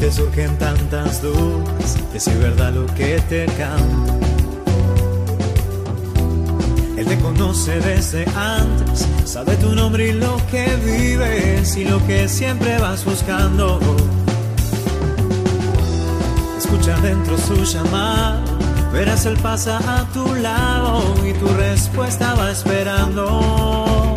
te surgen tantas dudas, de si es verdad lo que te canta. Él te conoce desde antes, sabe tu nombre y lo que vives y lo que siempre vas buscando. Escucha dentro su llamado, verás él pasa a tu lado y tu respuesta va esperando.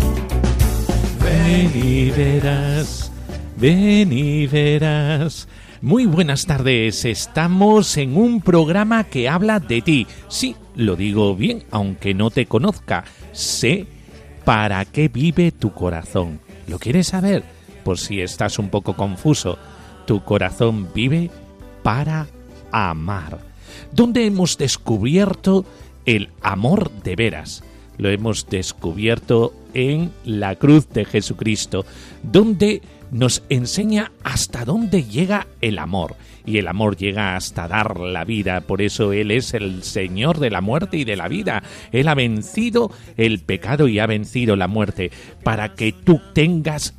Ven y verás, ven y verás. Muy buenas tardes, estamos en un programa que habla de ti. Sí, lo digo bien, aunque no te conozca. Sé para qué vive tu corazón. ¿Lo quieres saber? Por si estás un poco confuso. Tu corazón vive para amar. ¿Dónde hemos descubierto el amor de veras? Lo hemos descubierto en la cruz de Jesucristo, donde nos enseña hasta dónde llega el amor. Y el amor llega hasta dar la vida, por eso Él es el Señor de la muerte y de la vida. Él ha vencido el pecado y ha vencido la muerte, para que tú tengas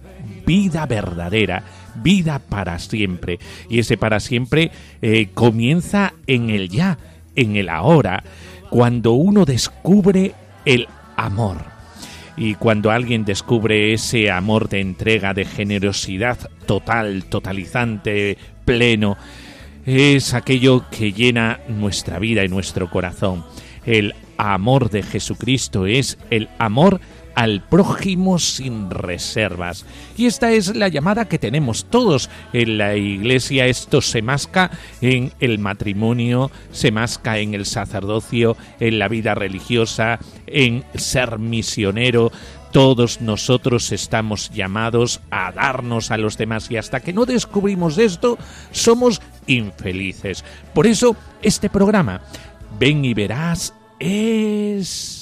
vida verdadera, vida para siempre. Y ese para siempre eh, comienza en el ya, en el ahora, cuando uno descubre el amor. Y cuando alguien descubre ese amor de entrega, de generosidad total, totalizante, pleno, es aquello que llena nuestra vida y nuestro corazón. El amor de Jesucristo es el amor al prójimo sin reservas. Y esta es la llamada que tenemos todos en la iglesia. Esto se masca en el matrimonio, se masca en el sacerdocio, en la vida religiosa, en ser misionero. Todos nosotros estamos llamados a darnos a los demás y hasta que no descubrimos esto, somos infelices. Por eso, este programa, ven y verás, es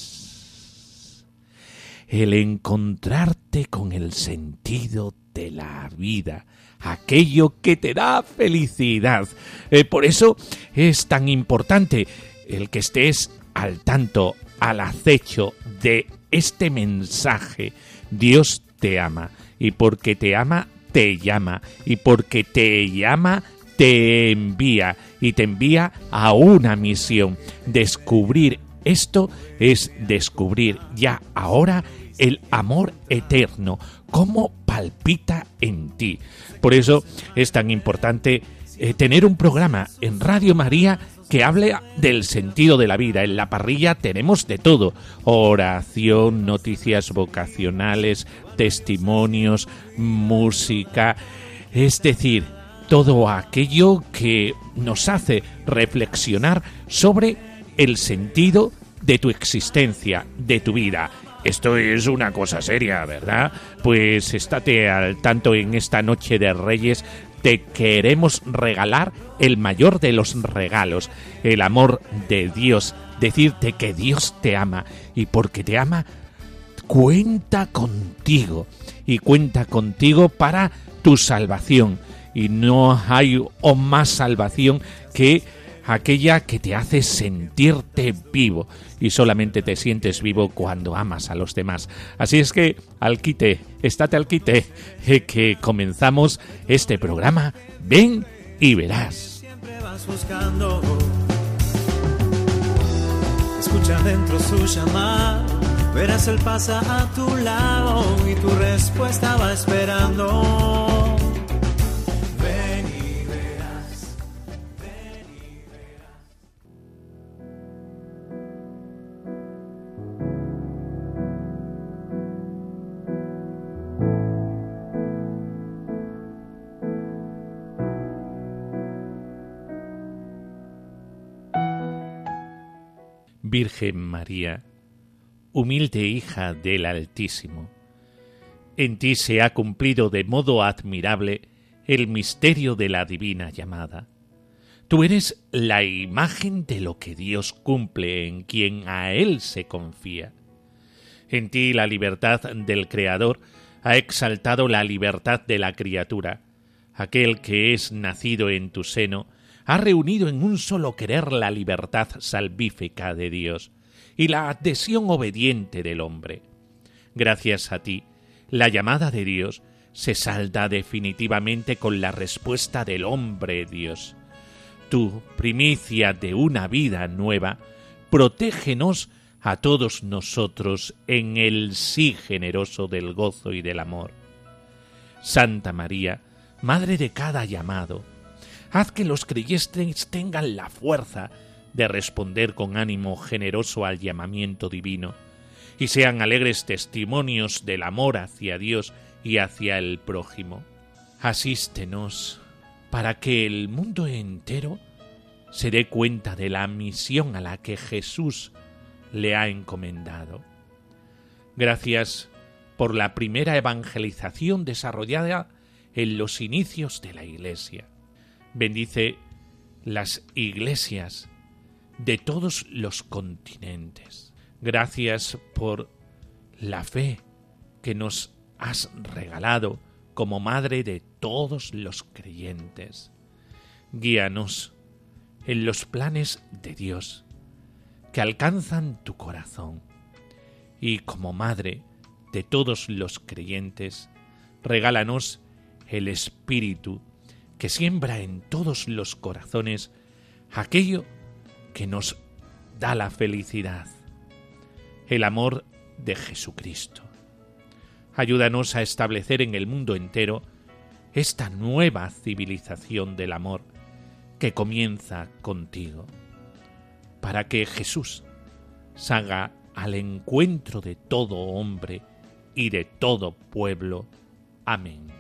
el encontrarte con el sentido de la vida, aquello que te da felicidad. Eh, por eso es tan importante el que estés al tanto, al acecho de este mensaje. Dios te ama y porque te ama, te llama y porque te llama, te envía y te envía a una misión, descubrir esto es descubrir ya ahora el amor eterno, cómo palpita en ti. Por eso es tan importante eh, tener un programa en Radio María que hable del sentido de la vida. En la parrilla tenemos de todo. Oración, noticias vocacionales, testimonios, música. Es decir, todo aquello que nos hace reflexionar sobre el sentido de tu existencia, de tu vida. Esto es una cosa seria, ¿verdad? Pues estate al tanto en esta noche de Reyes. Te queremos regalar el mayor de los regalos, el amor de Dios. Decirte que Dios te ama y porque te ama, cuenta contigo y cuenta contigo para tu salvación. Y no hay o más salvación que aquella que te hace sentirte vivo y solamente te sientes vivo cuando amas a los demás. Así es que al quite, estate al quite, eh, que comenzamos este programa. Ven y verás. Siempre vas buscando. Escucha dentro su llamada, verás él pasa a tu lado y tu respuesta va esperando. Virgen María, humilde hija del Altísimo, en ti se ha cumplido de modo admirable el misterio de la divina llamada. Tú eres la imagen de lo que Dios cumple en quien a Él se confía. En ti la libertad del Creador ha exaltado la libertad de la criatura. Aquel que es nacido en tu seno ha reunido en un solo querer la libertad salvífica de Dios y la adhesión obediente del hombre. Gracias a ti, la llamada de Dios se salda definitivamente con la respuesta del hombre Dios. Tú, primicia de una vida nueva, protégenos a todos nosotros en el sí generoso del gozo y del amor. Santa María, Madre de cada llamado, haz que los creyentes tengan la fuerza de responder con ánimo generoso al llamamiento divino, y sean alegres testimonios del amor hacia Dios y hacia el prójimo. Asístenos para que el mundo entero se dé cuenta de la misión a la que Jesús le ha encomendado. Gracias por la primera evangelización desarrollada en los inicios de la Iglesia. Bendice las iglesias de todos los continentes. Gracias por la fe que nos has regalado como madre de todos los creyentes. Guíanos en los planes de Dios que alcanzan tu corazón y como madre de todos los creyentes, regálanos el Espíritu que siembra en todos los corazones aquello que nos da la felicidad, el amor de Jesucristo. Ayúdanos a establecer en el mundo entero esta nueva civilización del amor que comienza contigo, para que Jesús salga al encuentro de todo hombre y de todo pueblo. Amén.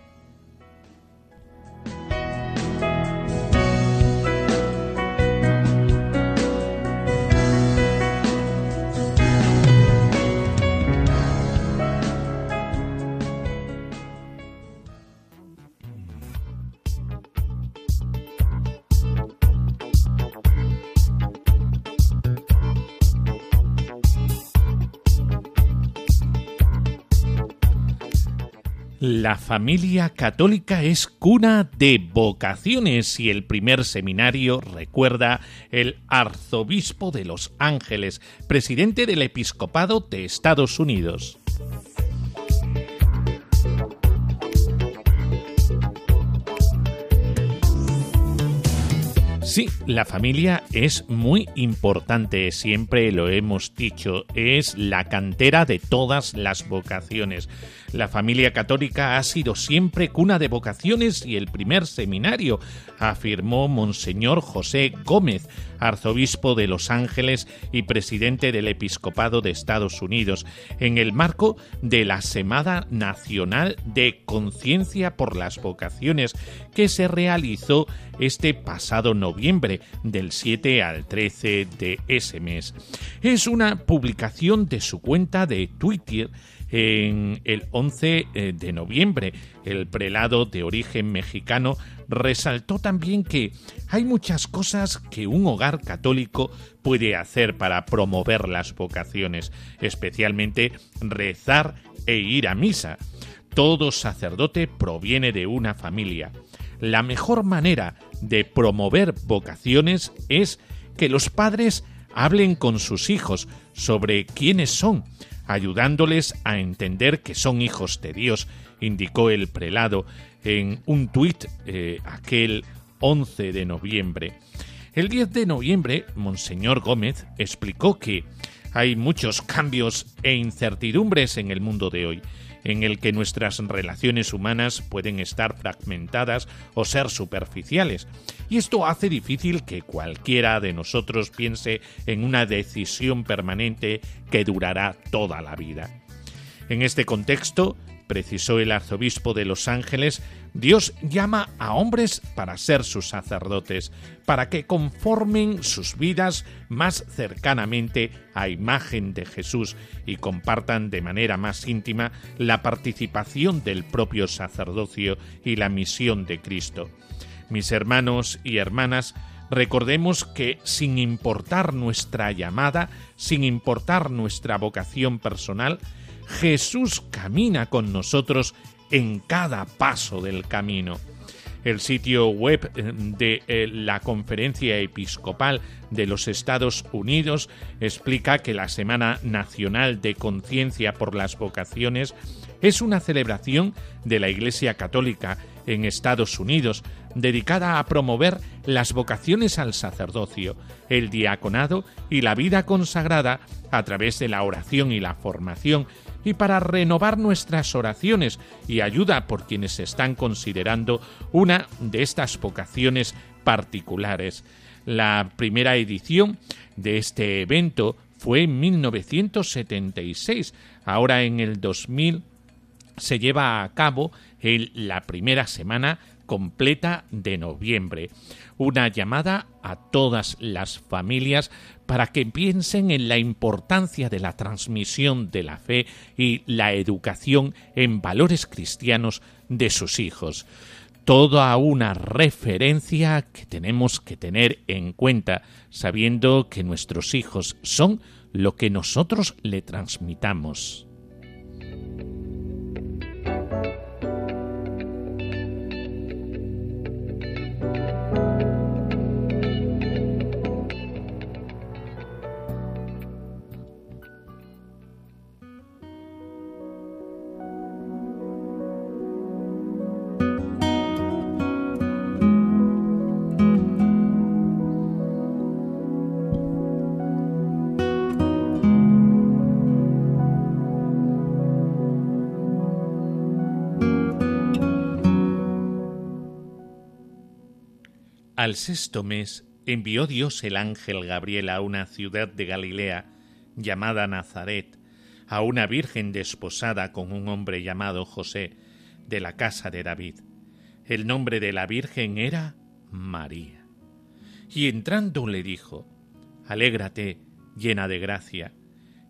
La familia católica es cuna de vocaciones y el primer seminario recuerda el arzobispo de Los Ángeles, presidente del episcopado de Estados Unidos. Sí, la familia es muy importante, siempre lo hemos dicho, es la cantera de todas las vocaciones. La familia católica ha sido siempre cuna de vocaciones y el primer seminario, afirmó Monseñor José Gómez, arzobispo de Los Ángeles y presidente del Episcopado de Estados Unidos, en el marco de la Semana Nacional de Conciencia por las Vocaciones, que se realizó este pasado noviembre, del 7 al 13 de ese mes. Es una publicación de su cuenta de Twitter en el 11 eh, de noviembre. El prelado de origen mexicano resaltó también que hay muchas cosas que un hogar católico puede hacer para promover las vocaciones, especialmente rezar e ir a misa. Todo sacerdote proviene de una familia. La mejor manera de promover vocaciones es que los padres hablen con sus hijos sobre quiénes son, ayudándoles a entender que son hijos de Dios, indicó el prelado en un tuit eh, aquel 11 de noviembre. El 10 de noviembre, Monseñor Gómez explicó que hay muchos cambios e incertidumbres en el mundo de hoy en el que nuestras relaciones humanas pueden estar fragmentadas o ser superficiales. Y esto hace difícil que cualquiera de nosotros piense en una decisión permanente que durará toda la vida. En este contexto, precisó el arzobispo de Los Ángeles, Dios llama a hombres para ser sus sacerdotes, para que conformen sus vidas más cercanamente a imagen de Jesús y compartan de manera más íntima la participación del propio sacerdocio y la misión de Cristo. Mis hermanos y hermanas, recordemos que sin importar nuestra llamada, sin importar nuestra vocación personal, Jesús camina con nosotros en cada paso del camino. El sitio web eh, de eh, la Conferencia Episcopal de los Estados Unidos explica que la Semana Nacional de Conciencia por las Vocaciones es una celebración de la Iglesia Católica en Estados Unidos dedicada a promover las vocaciones al sacerdocio, el diaconado y la vida consagrada a través de la oración y la formación y para renovar nuestras oraciones y ayuda por quienes están considerando una de estas vocaciones particulares. La primera edición de este evento fue en 1976. Ahora en el 2000 se lleva a cabo en la primera semana completa de noviembre. Una llamada a todas las familias para que piensen en la importancia de la transmisión de la fe y la educación en valores cristianos de sus hijos. Toda una referencia que tenemos que tener en cuenta, sabiendo que nuestros hijos son lo que nosotros le transmitamos. Al sexto mes envió Dios el ángel Gabriel a una ciudad de Galilea llamada Nazaret, a una virgen desposada con un hombre llamado José, de la casa de David. El nombre de la virgen era María. Y entrando le dijo, Alégrate, llena de gracia,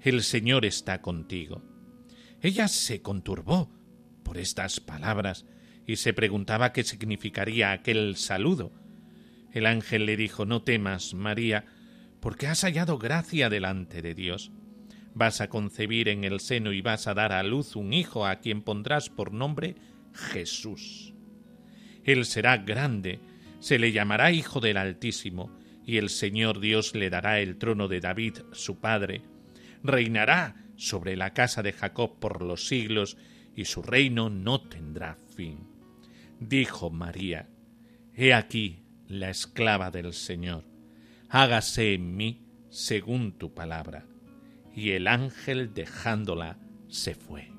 el Señor está contigo. Ella se conturbó por estas palabras y se preguntaba qué significaría aquel saludo el ángel le dijo No temas, María, porque has hallado gracia delante de Dios. Vas a concebir en el seno y vas a dar a luz un hijo a quien pondrás por nombre Jesús. Él será grande, se le llamará Hijo del Altísimo, y el Señor Dios le dará el trono de David, su padre. Reinará sobre la casa de Jacob por los siglos, y su reino no tendrá fin. Dijo María, He aquí, la esclava del Señor, hágase en mí según tu palabra. Y el ángel dejándola se fue.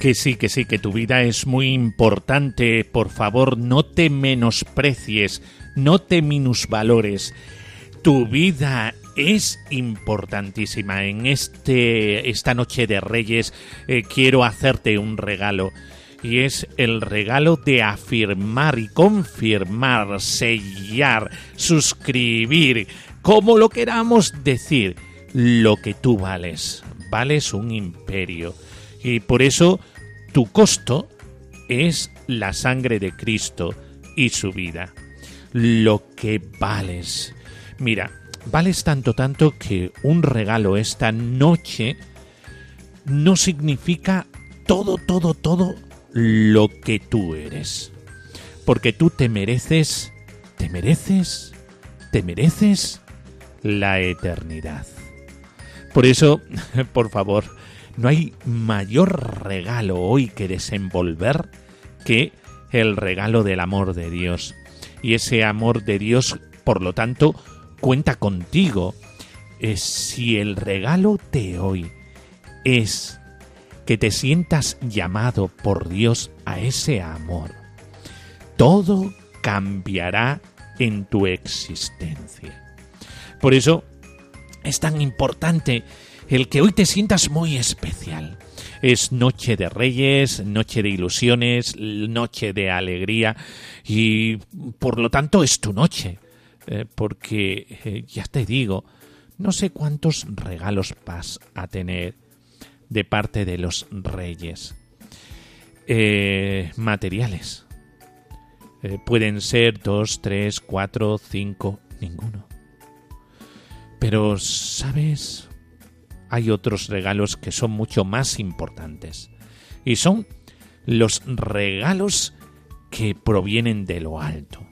Que sí, que sí, que tu vida es muy importante. Por favor, no te menosprecies, no te minusvalores. Tu vida es importantísima. En este, esta noche de Reyes eh, quiero hacerte un regalo. Y es el regalo de afirmar y confirmar, sellar, suscribir, como lo queramos decir, lo que tú vales. Vales un imperio. Y por eso tu costo es la sangre de Cristo y su vida. Lo que vales. Mira, vales tanto, tanto que un regalo esta noche no significa todo, todo, todo lo que tú eres. Porque tú te mereces, te mereces, te mereces la eternidad. Por eso, por favor, no hay mayor regalo hoy que desenvolver que el regalo del amor de Dios. Y ese amor de Dios, por lo tanto, cuenta contigo. es si el regalo de hoy es que te sientas llamado por Dios a ese amor, todo cambiará en tu existencia. Por eso es tan importante el que hoy te sientas muy especial. Es noche de reyes, noche de ilusiones, noche de alegría y por lo tanto es tu noche. Eh, porque eh, ya te digo, no sé cuántos regalos vas a tener de parte de los reyes. Eh, materiales. pueden ser dos, tres, cuatro, cinco, ninguno. Pero, ¿sabes? Hay otros regalos que son mucho más importantes. Y son los regalos que provienen de lo alto.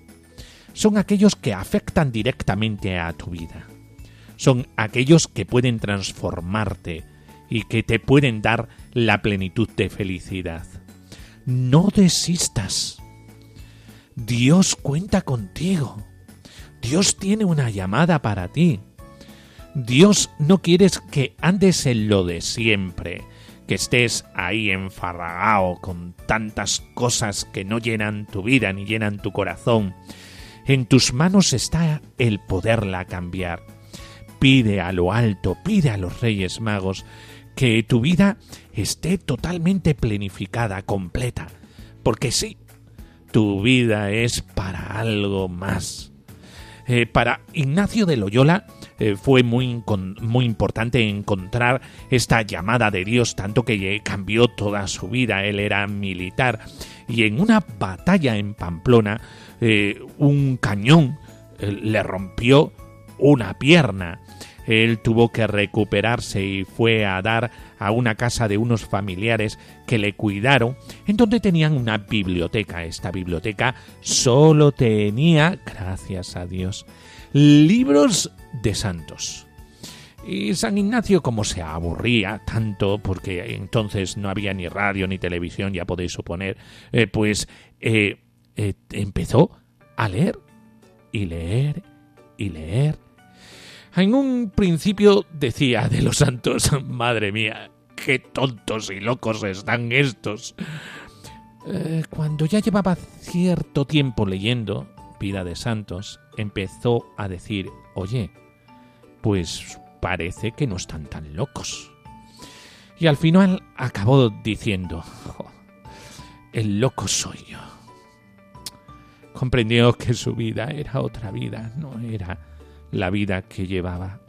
Son aquellos que afectan directamente a tu vida. Son aquellos que pueden transformarte y que te pueden dar la plenitud de felicidad. No desistas. Dios cuenta contigo. Dios tiene una llamada para ti. Dios no quiere que andes en lo de siempre, que estés ahí enfarragado con tantas cosas que no llenan tu vida ni llenan tu corazón. En tus manos está el poderla cambiar. Pide a lo alto, pide a los Reyes Magos que tu vida esté totalmente planificada, completa. Porque sí, tu vida es para algo más. Eh, para Ignacio de Loyola, eh, fue muy, muy importante encontrar esta llamada de Dios, tanto que cambió toda su vida. Él era militar y en una batalla en Pamplona, eh, un cañón eh, le rompió una pierna. Él tuvo que recuperarse y fue a dar a una casa de unos familiares que le cuidaron, en donde tenían una biblioteca. Esta biblioteca solo tenía, gracias a Dios, libros de santos. Y San Ignacio, como se aburría tanto, porque entonces no había ni radio ni televisión, ya podéis suponer, eh, pues eh, eh, empezó a leer y leer y leer. En un principio decía de los santos, madre mía, qué tontos y locos están estos. cuando ya llevaba cierto tiempo leyendo Vida de Santos, empezó a decir, oye, pues parece que no están tan locos. Y al final acabó diciendo, el loco soy yo. Comprendió que su vida era otra vida, no era la vida que llevaba.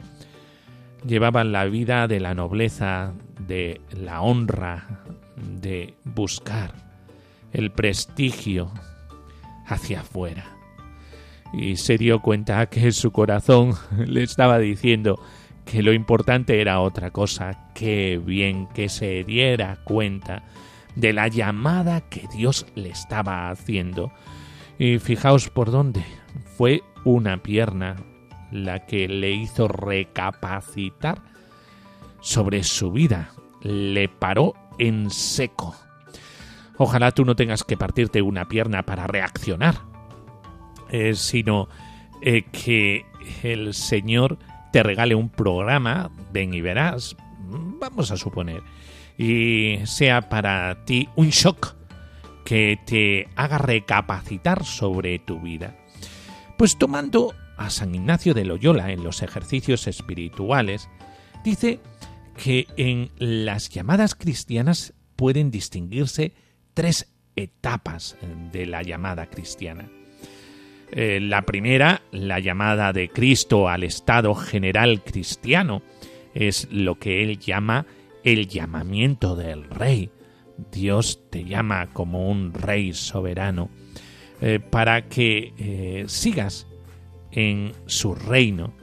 Llevaba la vida de la nobleza, de la honra, de buscar el prestigio hacia afuera y se dio cuenta que su corazón le estaba diciendo que lo importante era otra cosa, que bien que se diera cuenta de la llamada que Dios le estaba haciendo. Y fijaos por dónde fue una pierna la que le hizo recapacitar sobre su vida, le paró en seco. Ojalá tú no tengas que partirte una pierna para reaccionar, eh, sino eh, que el Señor te regale un programa, ven y verás, vamos a suponer, y sea para ti un shock que te haga recapacitar sobre tu vida. Pues tomando a San Ignacio de Loyola en los ejercicios espirituales, dice que en las llamadas cristianas pueden distinguirse tres etapas de la llamada cristiana. Eh, la primera, la llamada de Cristo al estado general cristiano, es lo que él llama el llamamiento del rey. Dios te llama como un rey soberano eh, para que eh, sigas en su reino.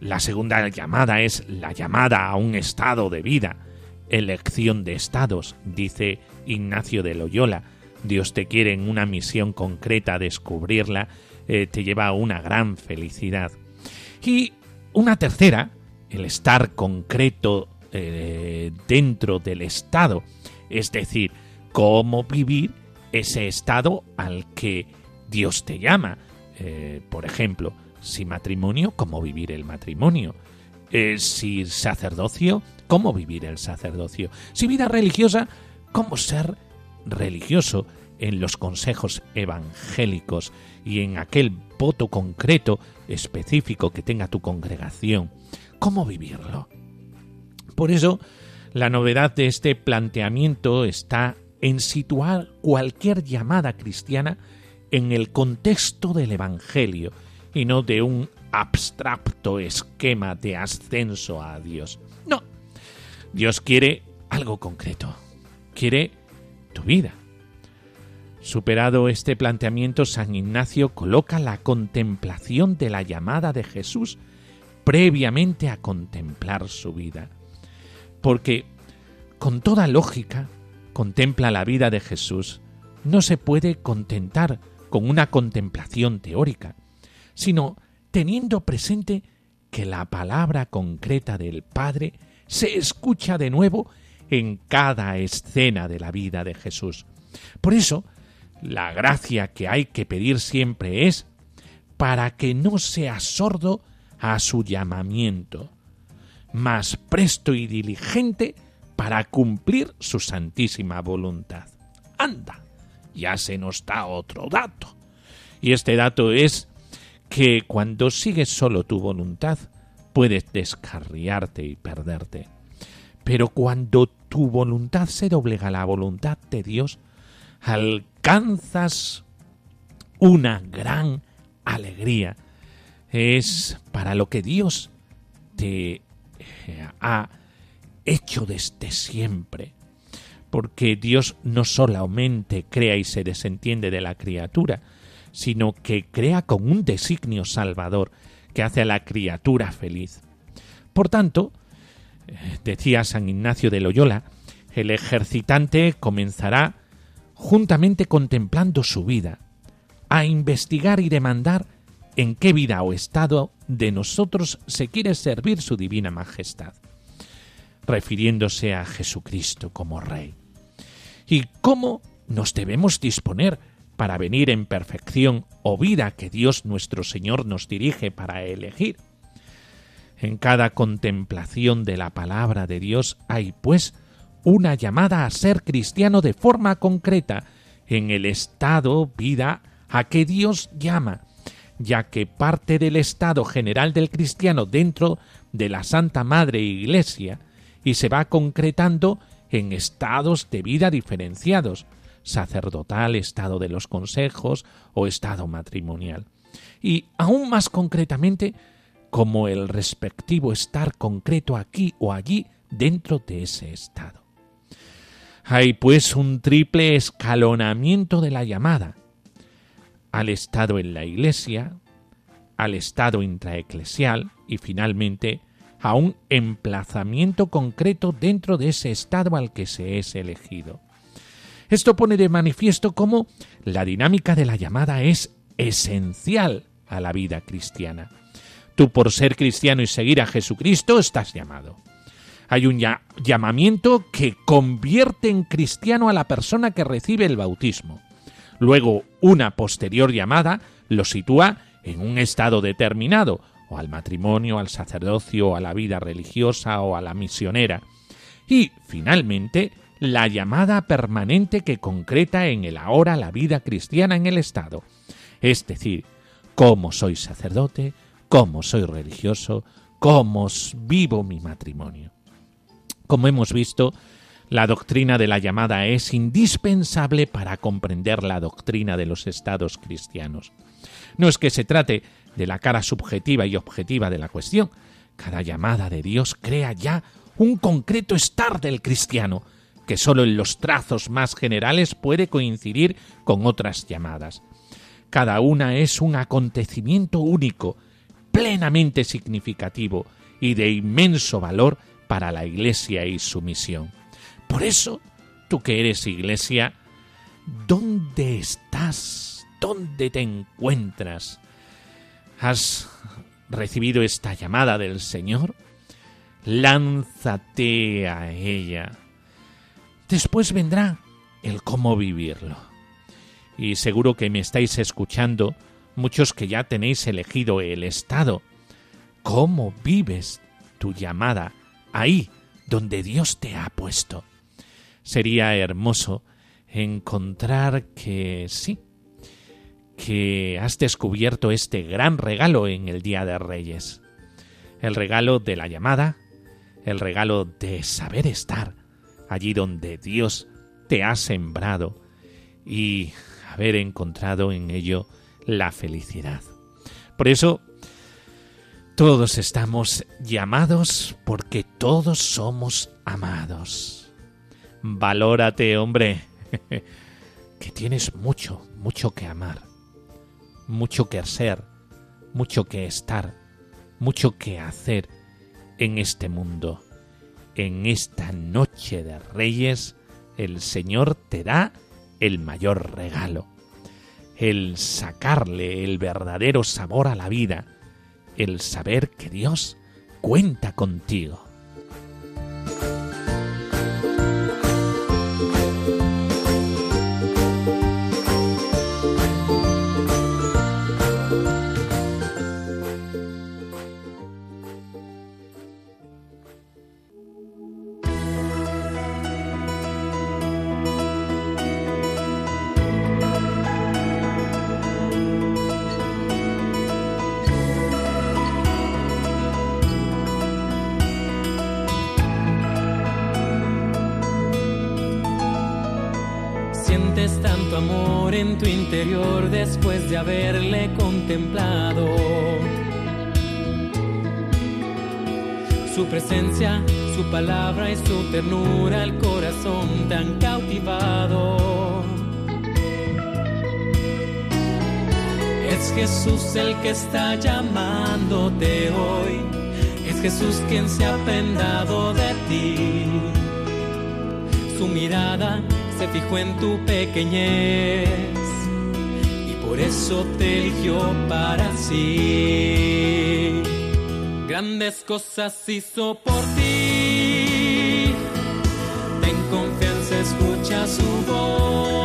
La segunda llamada es la llamada a un estado de vida, elección de estados, dice Ignacio de Loyola Dios te quiere en una misión concreta, descubrirla eh, te lleva a una gran felicidad. Y una tercera, el estar concreto eh, dentro del estado, es decir, cómo vivir ese estado al que Dios te llama. Eh, por ejemplo, si matrimonio, cómo vivir el matrimonio. Si sacerdocio, ¿cómo vivir el sacerdocio? Si vida religiosa, ¿cómo ser religioso en los consejos evangélicos y en aquel voto concreto, específico que tenga tu congregación? ¿Cómo vivirlo? Por eso, la novedad de este planteamiento está en situar cualquier llamada cristiana en el contexto del Evangelio y no de un abstracto esquema de ascenso a Dios. No, Dios quiere algo concreto, quiere vida. Superado este planteamiento, San Ignacio coloca la contemplación de la llamada de Jesús previamente a contemplar su vida. Porque, con toda lógica, contempla la vida de Jesús, no se puede contentar con una contemplación teórica, sino teniendo presente que la palabra concreta del Padre se escucha de nuevo en cada escena de la vida de Jesús. Por eso, la gracia que hay que pedir siempre es para que no sea sordo a su llamamiento, más presto y diligente para cumplir su santísima voluntad. Anda, ya se nos da otro dato. Y este dato es que cuando sigues solo tu voluntad, puedes descarriarte y perderte. Pero cuando tu voluntad se doblega a la voluntad de Dios, alcanzas una gran alegría. Es para lo que Dios te eh, ha hecho desde siempre. Porque Dios no solamente crea y se desentiende de la criatura, sino que crea con un designio salvador que hace a la criatura feliz. Por tanto, decía San Ignacio de Loyola, el ejercitante comenzará juntamente contemplando su vida, a investigar y demandar en qué vida o estado de nosotros se quiere servir su divina majestad refiriéndose a Jesucristo como Rey. ¿Y cómo nos debemos disponer para venir en perfección o vida que Dios nuestro Señor nos dirige para elegir? En cada contemplación de la palabra de Dios hay, pues, una llamada a ser cristiano de forma concreta en el estado, vida, a que Dios llama, ya que parte del estado general del cristiano dentro de la Santa Madre Iglesia y se va concretando en estados de vida diferenciados, sacerdotal, estado de los consejos o estado matrimonial. Y aún más concretamente, como el respectivo estar concreto aquí o allí dentro de ese estado. Hay pues un triple escalonamiento de la llamada al estado en la iglesia, al estado intraeclesial y finalmente a un emplazamiento concreto dentro de ese estado al que se es elegido. Esto pone de manifiesto cómo la dinámica de la llamada es esencial a la vida cristiana. Tú por ser cristiano y seguir a Jesucristo estás llamado. Hay un llamamiento que convierte en cristiano a la persona que recibe el bautismo. Luego, una posterior llamada lo sitúa en un estado determinado, o al matrimonio, al sacerdocio, a la vida religiosa o a la misionera. Y, finalmente, la llamada permanente que concreta en el ahora la vida cristiana en el Estado. Es decir, cómo soy sacerdote, cómo soy religioso, cómo vivo mi matrimonio. Como hemos visto, la doctrina de la llamada es indispensable para comprender la doctrina de los estados cristianos. No es que se trate de la cara subjetiva y objetiva de la cuestión. Cada llamada de Dios crea ya un concreto estar del cristiano, que sólo en los trazos más generales puede coincidir con otras llamadas. Cada una es un acontecimiento único, plenamente significativo y de inmenso valor para la Iglesia y su misión. Por eso, tú que eres Iglesia, ¿dónde estás? ¿Dónde te encuentras? has recibido esta llamada del Señor, lánzate a ella. Después vendrá el cómo vivirlo. Y seguro que me estáis escuchando muchos que ya tenéis elegido el estado. ¿Cómo vives tu llamada, ahí donde Dios te ha puesto. Sería hermoso encontrar que sí, que has descubierto este gran regalo en el Día de Reyes. El regalo de la llamada, el regalo de saber estar allí donde Dios te ha sembrado y haber encontrado en ello la felicidad. Por eso, todos estamos llamados porque todos somos amados. Valórate, hombre, que tienes mucho, mucho que amar mucho que ser, mucho que estar, mucho que hacer en este mundo. En esta noche de reyes, el Señor te da el mayor regalo, el sacarle el verdadero sabor a la vida, el saber que Dios cuenta contigo. Después de haberle contemplado. Su presencia, su palabra y su ternura el corazón te han cautivado. Es Jesús el que está llamándote hoy. Es Jesús quien se ha prendado de ti. Su mirada se fijó en tu pequeñez por eso te eligió para sí. Grandes cosas hizo por ti. Ten confianza, escucha su voz.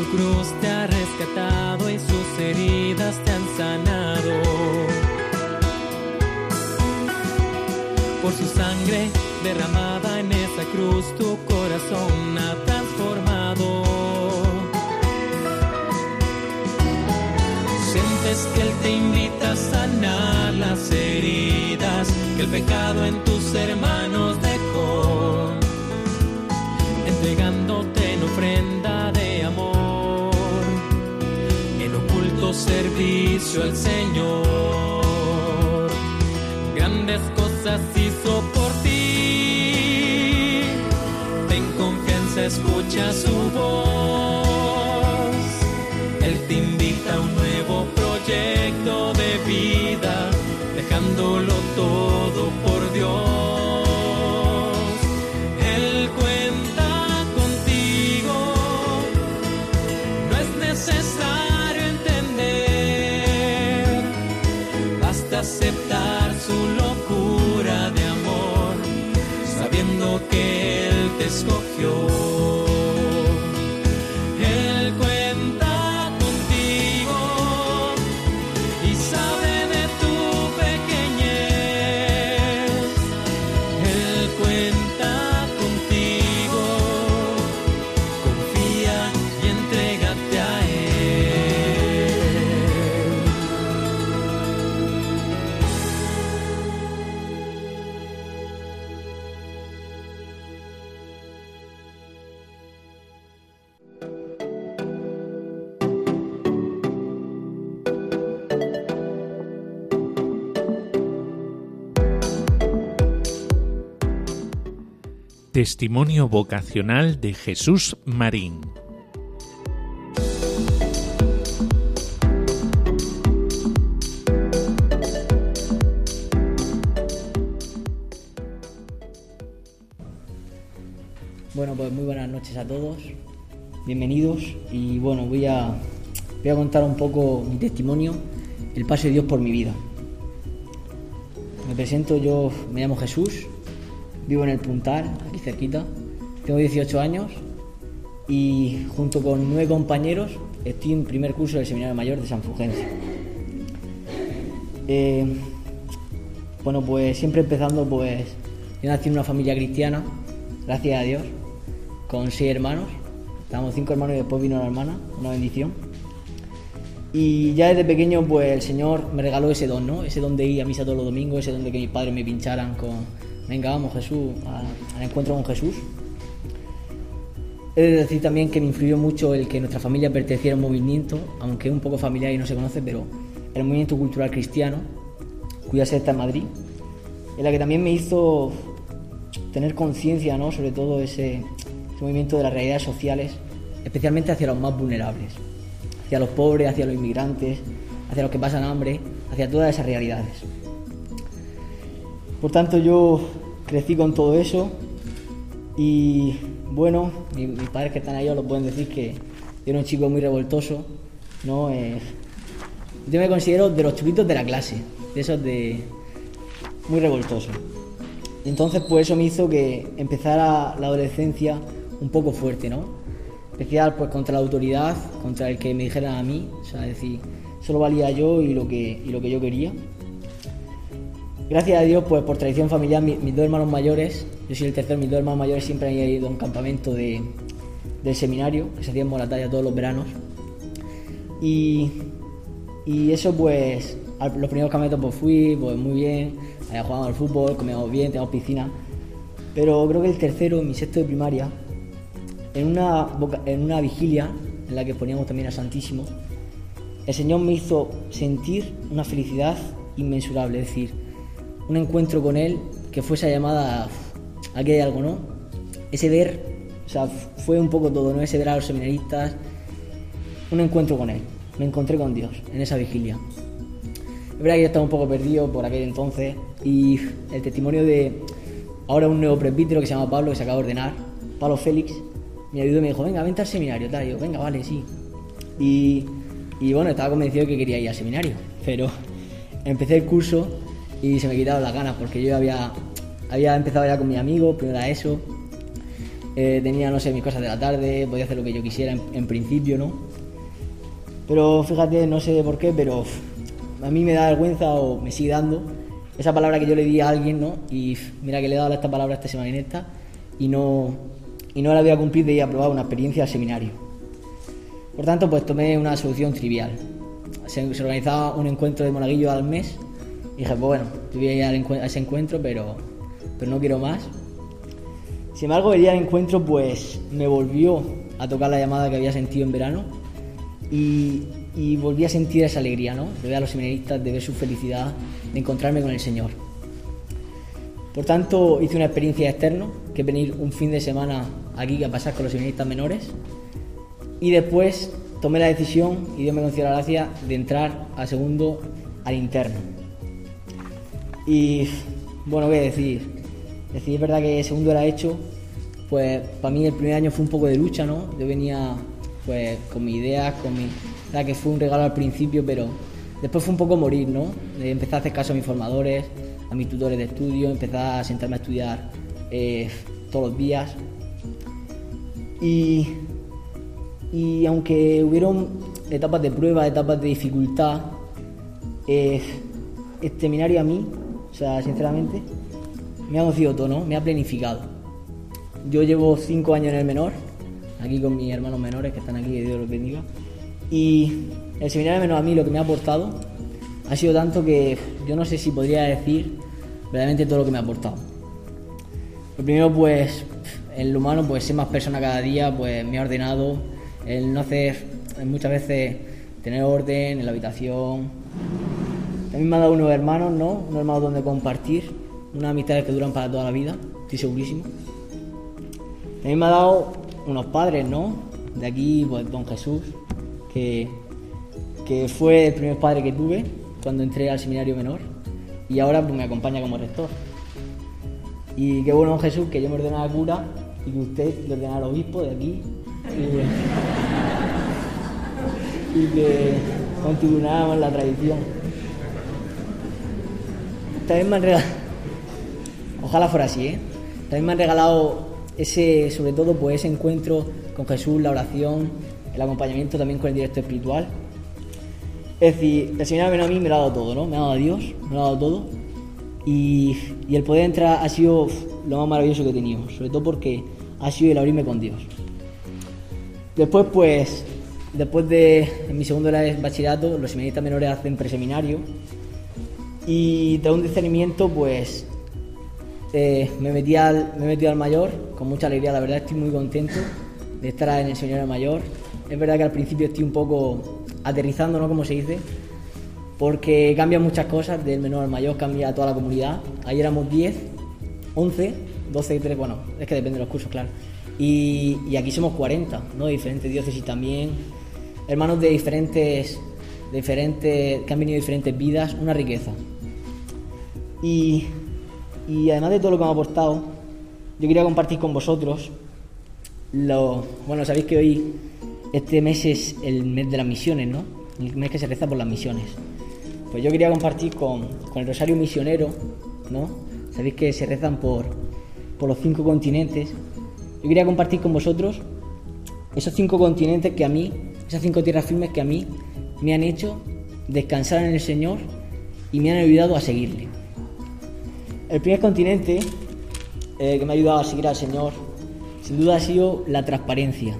Su cruz te ha rescatado y sus heridas te han sanado. Por su sangre derramada en esa cruz, tu corazón ha Sientes que Él te invita a sanar las heridas que el pecado en tus hermanos servicio al Señor. Grandes cosas hizo por ti, ten confianza, escucha su voz, su locura Testimonio vocacional de Jesús Marín. Bueno, pues muy buenas noches a todos, bienvenidos y bueno, voy a, voy a contar un poco mi testimonio, el paso de Dios por mi vida. Me presento, yo me llamo Jesús, vivo en el Puntal, aquí cerquita. Tengo 18 años y junto con nueve compañeros estoy en primer curso del Seminario Mayor de San Fulgencio. Eh, bueno, pues siempre empezando, pues yo nací en una familia cristiana, gracias a Dios, con seis hermanos. Estábamos cinco hermanos y después vino la hermana, una bendición. Y ya desde pequeño, pues el Señor me regaló ese don, ¿no? Ese don de ir a misa todos los domingos, ese don de que mis padres me pincharan con, venga, vamos Jesús, al encuentro con Jesús. He de decir también que me influyó mucho el que nuestra familia perteneciera a un movimiento, aunque es un poco familiar y no se conoce, pero el movimiento cultural cristiano, cuya sede está en Madrid, en la que también me hizo tener conciencia, ¿no? sobre todo ese, ese, movimiento de las realidades sociales, especialmente hacia los más vulnerables, hacia los pobres, hacia los inmigrantes, hacia los que pasan hambre, hacia todas esas realidades. Por tanto, yo crecí con todo eso y bueno, mis padres que están ahí lo pueden decir que era un chico muy revoltoso, ¿no? Eh, yo me considero de los chupitos de la clase, de esos de muy revoltosos. Entonces, pues eso me hizo que empezara la adolescencia un poco fuerte, ¿no? Especial pues contra la autoridad, contra el que me dijeran a mí, o sea, decir, solo valía yo y lo que, y lo que yo quería. Gracias a Dios, pues por tradición familiar, mis, mis, dos hermanos mayores, yo soy el tercero, mis dos hermanos mayores siempre han ido a un campamento de, del seminario, que se hacía en Moratalla todos los veranos. Y, y eso pues, los primeros campamentos pues fui, pues muy bien, allá jugábamos al fútbol, comíamos bien, teníamos piscina. Pero creo que el tercero, mi sexto de primaria, en una, en una vigilia en la que poníamos también a Santísimo, el Señor me hizo sentir una felicidad inmensurable, es decir, un encuentro con Él que fue esa llamada, aquí hay algo, ¿no? Ese ver, o sea, fue un poco todo, ¿no? Ese ver a los seminaristas, un encuentro con Él. Me encontré con Dios en esa vigilia. Es verdad que yo estaba un poco perdido por aquel entonces y el testimonio de ahora un nuevo presbítero que se llama Pablo, que se acaba de ordenar, Pablo Félix, me ayudó y me dijo, venga, vente al seminario, tal. Y yo, venga, vale, sí. Y, y bueno, estaba convencido que quería ir al seminario, pero empecé el curso y se me quitaron las ganas porque yo había, había empezado ya con mis amigos, primero era eso, eh, tenía, no sé, mis cosas de la tarde, podía hacer lo que yo quisiera en, principio, ¿no? Pero fíjate, no sé por qué, pero a mí me da vergüenza o me sigue dando esa palabra que yo le di a alguien, ¿no? Y mira que le he dado esta palabra esta semana en esta y no, y no la voy a cumplir de ir a probar una experiencia al seminario. Por tanto, pues tomé una solución trivial. Se, se organizaba un encuentro de monaguillo al mes dije, pues bueno, voy a ir a ese encuentro, pero, pero no quiero más. Sin embargo, el día del encuentro, pues me volvió a tocar la llamada que había sentido en verano y, y volví a sentir esa alegría, ¿no? De ver a los seminaristas, de ver su felicidad, de encontrarme con el Señor. Por tanto, hice una experiencia externa, que es venir un fin de semana aquí a pasar con los seminaristas menores. Y después tomé la decisión, y Dios me concedió la gracia, de entrar al segundo, al interno. Y bueno, ¿qué decir? Decir, es verdad que segundo era hecho, pues para mí el primer año fue un poco de lucha, ¿no? Yo venía pues con mis ideas, con mi... verdad que fue un regalo al principio, pero después fue un poco morir, ¿no? Empezar a hacer caso a mis formadores, a mis tutores de estudio, empezar a sentarme a estudiar eh, todos los días. Y, y aunque hubieron etapas de prueba, etapas de dificultad, eh, seminario a mí, o sea, sinceramente, me ha conocido todo, ¿no? Me ha planificado. Yo llevo cinco años en el menor, aquí con mis hermanos menores que están aquí, Dios los bendiga. Y el seminario menor a mí lo que me ha aportado ha sido tanto que yo no sé si podría decir verdaderamente todo lo que me ha aportado. Lo primero, pues, el humano, pues, ser más persona cada día, pues, me ha ordenado el no hacer, muchas veces, tener orden en la habitación. También me ha dado unos hermanos, ¿no? Unos hermanos donde compartir, unas amistades que duran para toda la vida, estoy segurísimo. También me ha dado unos padres, ¿no? De aquí, pues, don Jesús, que, que fue el primer padre que tuve cuando entré al seminario menor y ahora pues, me acompaña como rector. Y qué bueno Jesús que yo me ordenaba cura y que usted le ordena al obispo de aquí y, que continuáramos la tradición. También me han regalado, ojalá fuera así, ¿eh? También me han regalado ese, sobre todo, pues ese encuentro con Jesús, la oración, el acompañamiento también con el directo espiritual. Es decir, el Señor a mí me ha dado todo, ¿no? Me ha dado a Dios, me ha dado todo. Y, y el poder entrar ha sido lo más maravilloso que he tenido, sobre todo porque ha sido el abrirme con Dios. Después, pues, después de en mi segundo de bachillerato, los seminaristas menores hacen preseminario y tras un discernimiento, pues, eh, me, metí al, me metí al mayor con mucha alegría, la verdad estoy muy contento de estar en el señor mayor. Es verdad que al principio estoy un poco aterrizando, ¿no? Como se dice, porque cambian muchas cosas, del menor al mayor cambia toda la comunidad. Ayer éramos 10, 11, 12 y 3, bueno, es que depende de los cursos, claro. Y, aquí somos 40, ¿no? Diferentes diócesis también, hermanos de diferentes, diferentes, que han venido diferentes vidas, una riqueza. Y, y además de todo lo que me ha aportado, yo quería compartir con vosotros lo, bueno, sabéis que hoy, este mes es el mes de las misiones, ¿no? El mes que se reza por las misiones. Pues yo quería compartir con, con el Rosario Misionero, ¿no? Sabéis que se rezan por, por los cinco continentes yo quería compartir con vosotros esos cinco continentes que a mí, esas cinco tierras firmes que a mí me han hecho descansar en el Señor y me han ayudado a seguirle. El primer continente eh, que me ha ayudado a seguir al Señor, sin duda ha sido la transparencia.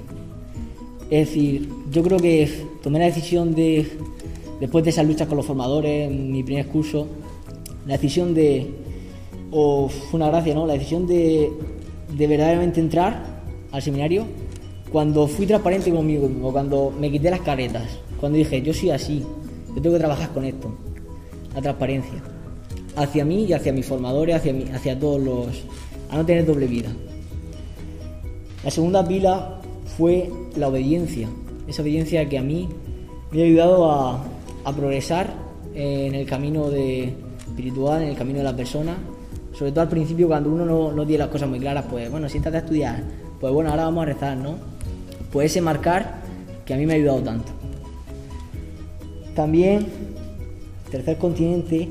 Es decir, yo creo que tomé la decisión de, después de esas luchas con los formadores, en mi primer curso, la decisión de, o fue una gracia, ¿no? La decisión de de verdaderamente entrar al seminario cuando fui transparente conmigo cuando me quité las caretas, cuando dije, yo soy así, yo tengo que trabajar con esto, la transparencia, hacia mí y hacia mis formadores, hacia, mí, hacia todos los... a no tener doble vida. La segunda pila fue la obediencia, esa obediencia que a mí me ha ayudado a, progresar en el camino de espiritual, en el camino de la persona sobre todo al principio cuando uno no, tiene las cosas muy claras, pues bueno, siéntate a estudiar, pues bueno, ahora vamos a rezar, ¿no? Pues ese marcar que a mí me ha ayudado tanto. También, tercer continente,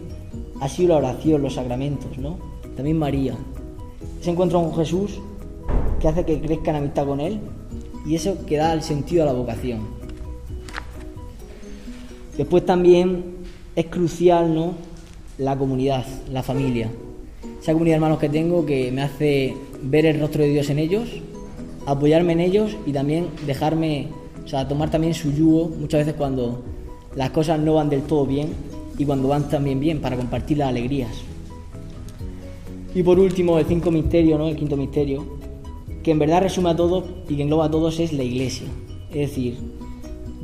ha sido la oración, los sacramentos, ¿no? También María. Ese encuentro con Jesús que hace que crezca en amistad con Él y eso que da el sentido a la vocación. Después también es crucial, ¿no? La comunidad, la familia esa comunidad de hermanos que tengo que me hace ver el rostro de Dios en ellos, apoyarme en ellos y también dejarme, o sea, tomar también su yugo muchas veces cuando las cosas no van del todo bien y cuando van también bien para compartir las alegrías. Y por último, el cinco misterio, ¿no? El quinto misterio, que en verdad resume a todos y que engloba a todos es la iglesia. Es decir,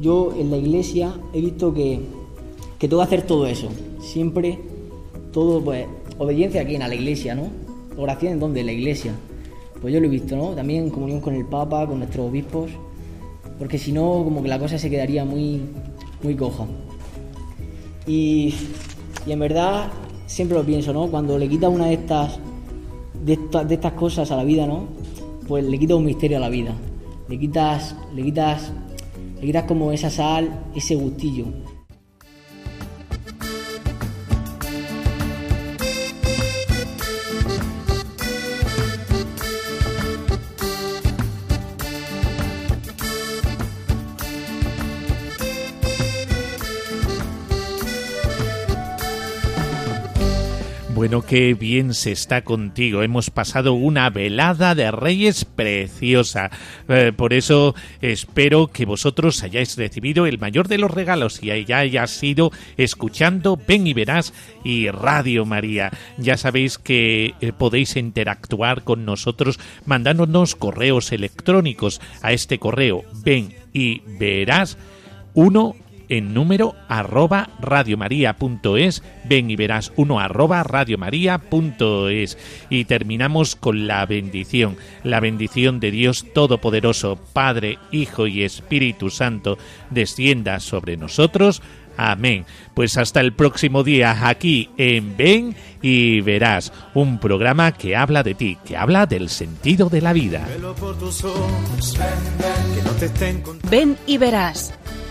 yo en la iglesia he visto que, que tengo que hacer todo eso. Siempre, todo, pues, obediencia aquí en la iglesia, ¿no? Oración en donde, en la iglesia. Pues yo lo he visto, ¿no? También en comunión con el Papa, con nuestros obispos, porque si no, como que la cosa se quedaría muy, muy coja. Y, y en verdad, siempre lo pienso, ¿no? Cuando le quitas una de estas, de, de estas cosas a la vida, ¿no? Pues le quitas un misterio a la vida. Le quitas, le quitas, le quitas como esa sal, ese gustillo. Bueno, qué bien se está contigo. Hemos pasado una velada de reyes preciosa. Eh, por eso espero que vosotros hayáis recibido el mayor de los regalos y ya hayas sido escuchando Ven y Verás y Radio María. Ya sabéis que eh, podéis interactuar con nosotros mandándonos correos electrónicos a este correo ven y verás uno en número arroba radiomaria.es. Ven y verás uno arroba radiomaria.es. Y terminamos con la bendición. La bendición de Dios Todopoderoso, Padre, Hijo y Espíritu Santo, descienda sobre nosotros Amén. Pues hasta el próximo día aquí en Ven y Verás, un programa que habla de ti, que habla del sentido de la vida. Ven y Verás,